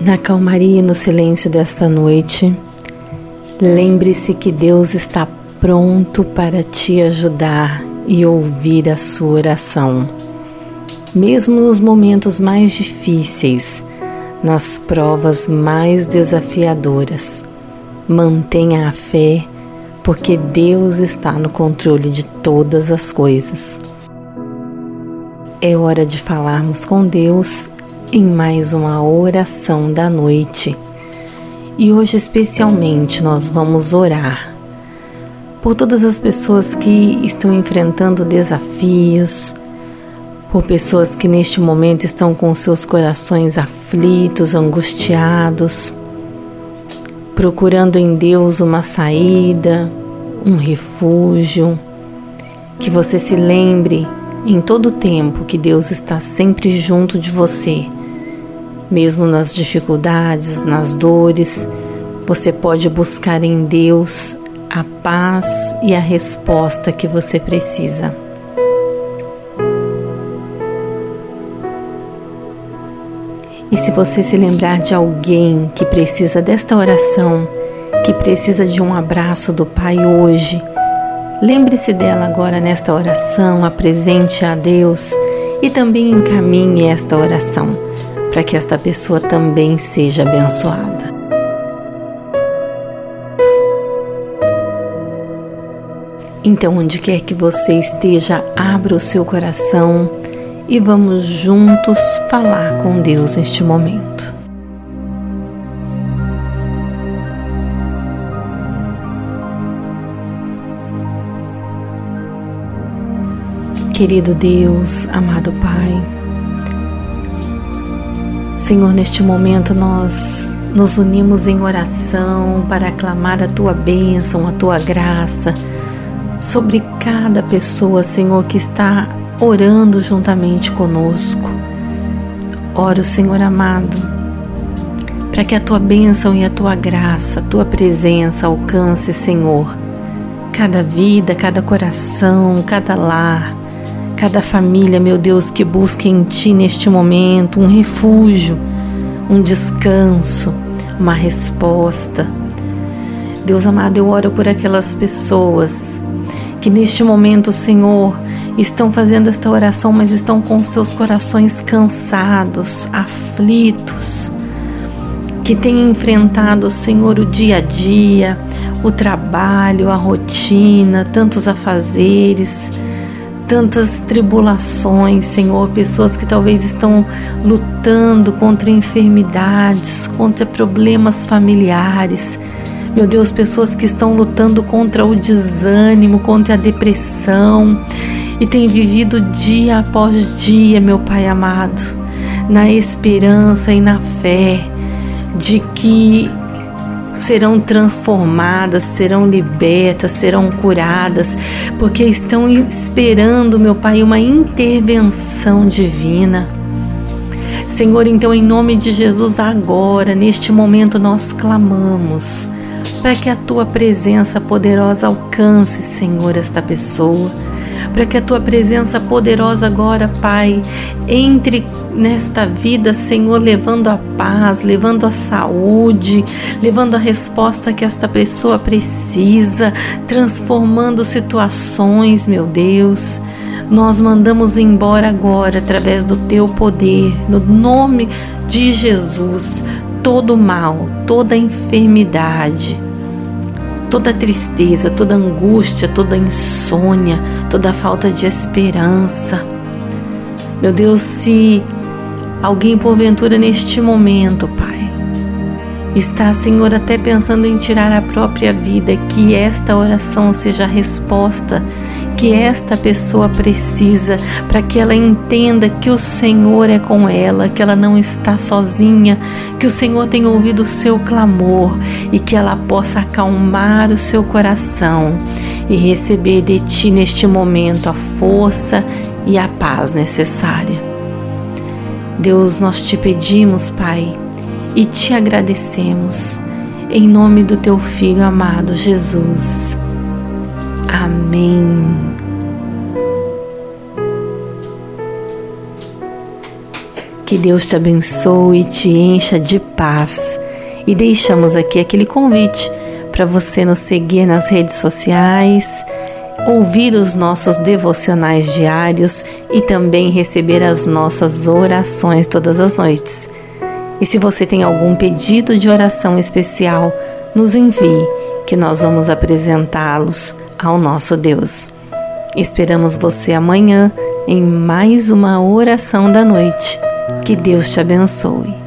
Na calmaria e no silêncio desta noite, lembre-se que Deus está pronto para te ajudar e ouvir a sua oração. Mesmo nos momentos mais difíceis, nas provas mais desafiadoras, mantenha a fé, porque Deus está no controle de todas as coisas. É hora de falarmos com Deus em mais uma oração da noite. E hoje, especialmente, nós vamos orar por todas as pessoas que estão enfrentando desafios, por pessoas que neste momento estão com seus corações aflitos, angustiados, procurando em Deus uma saída, um refúgio. Que você se lembre em todo o tempo que Deus está sempre junto de você mesmo nas dificuldades, nas dores, você pode buscar em Deus a paz e a resposta que você precisa. E se você se lembrar de alguém que precisa desta oração, que precisa de um abraço do Pai hoje, lembre-se dela agora nesta oração, apresente a Deus e também encaminhe esta oração para que esta pessoa também seja abençoada. Então, onde quer que você esteja, abra o seu coração e vamos juntos falar com Deus neste momento. Querido Deus, amado Pai, Senhor, neste momento nós nos unimos em oração para aclamar a tua bênção, a tua graça sobre cada pessoa, Senhor, que está orando juntamente conosco. Oro, Senhor amado, para que a tua bênção e a tua graça, a tua presença alcance, Senhor, cada vida, cada coração, cada lar cada família, meu Deus, que busque em Ti neste momento um refúgio, um descanso, uma resposta. Deus amado, eu oro por aquelas pessoas que neste momento, Senhor, estão fazendo esta oração, mas estão com seus corações cansados, aflitos, que têm enfrentado, Senhor, o dia a dia, o trabalho, a rotina, tantos afazeres tantas tribulações, Senhor, pessoas que talvez estão lutando contra enfermidades, contra problemas familiares. Meu Deus, pessoas que estão lutando contra o desânimo, contra a depressão e têm vivido dia após dia, meu Pai amado, na esperança e na fé de que serão transformadas, serão libertas, serão curadas, porque estão esperando, meu Pai, uma intervenção divina. Senhor, então, em nome de Jesus, agora, neste momento, nós clamamos para que a tua presença poderosa alcance, Senhor, esta pessoa para que a tua presença poderosa agora, Pai, entre nesta vida, Senhor, levando a paz, levando a saúde, levando a resposta que esta pessoa precisa, transformando situações, meu Deus. Nós mandamos embora agora, através do teu poder, no nome de Jesus, todo mal, toda enfermidade toda tristeza, toda angústia, toda insônia, toda falta de esperança. Meu Deus, se alguém porventura neste momento, Pai, está, Senhor, até pensando em tirar a própria vida, que esta oração seja a resposta que esta pessoa precisa para que ela entenda que o Senhor é com ela, que ela não está sozinha, que o Senhor tem ouvido o seu clamor e que ela possa acalmar o seu coração e receber de ti neste momento a força e a paz necessária. Deus, nós te pedimos, Pai, e te agradecemos. Em nome do teu Filho amado Jesus. Amém. Que Deus te abençoe e te encha de paz. E deixamos aqui aquele convite para você nos seguir nas redes sociais, ouvir os nossos devocionais diários e também receber as nossas orações todas as noites. E se você tem algum pedido de oração especial, nos envie, que nós vamos apresentá-los ao nosso Deus. Esperamos você amanhã em mais uma oração da noite. Que Deus te abençoe.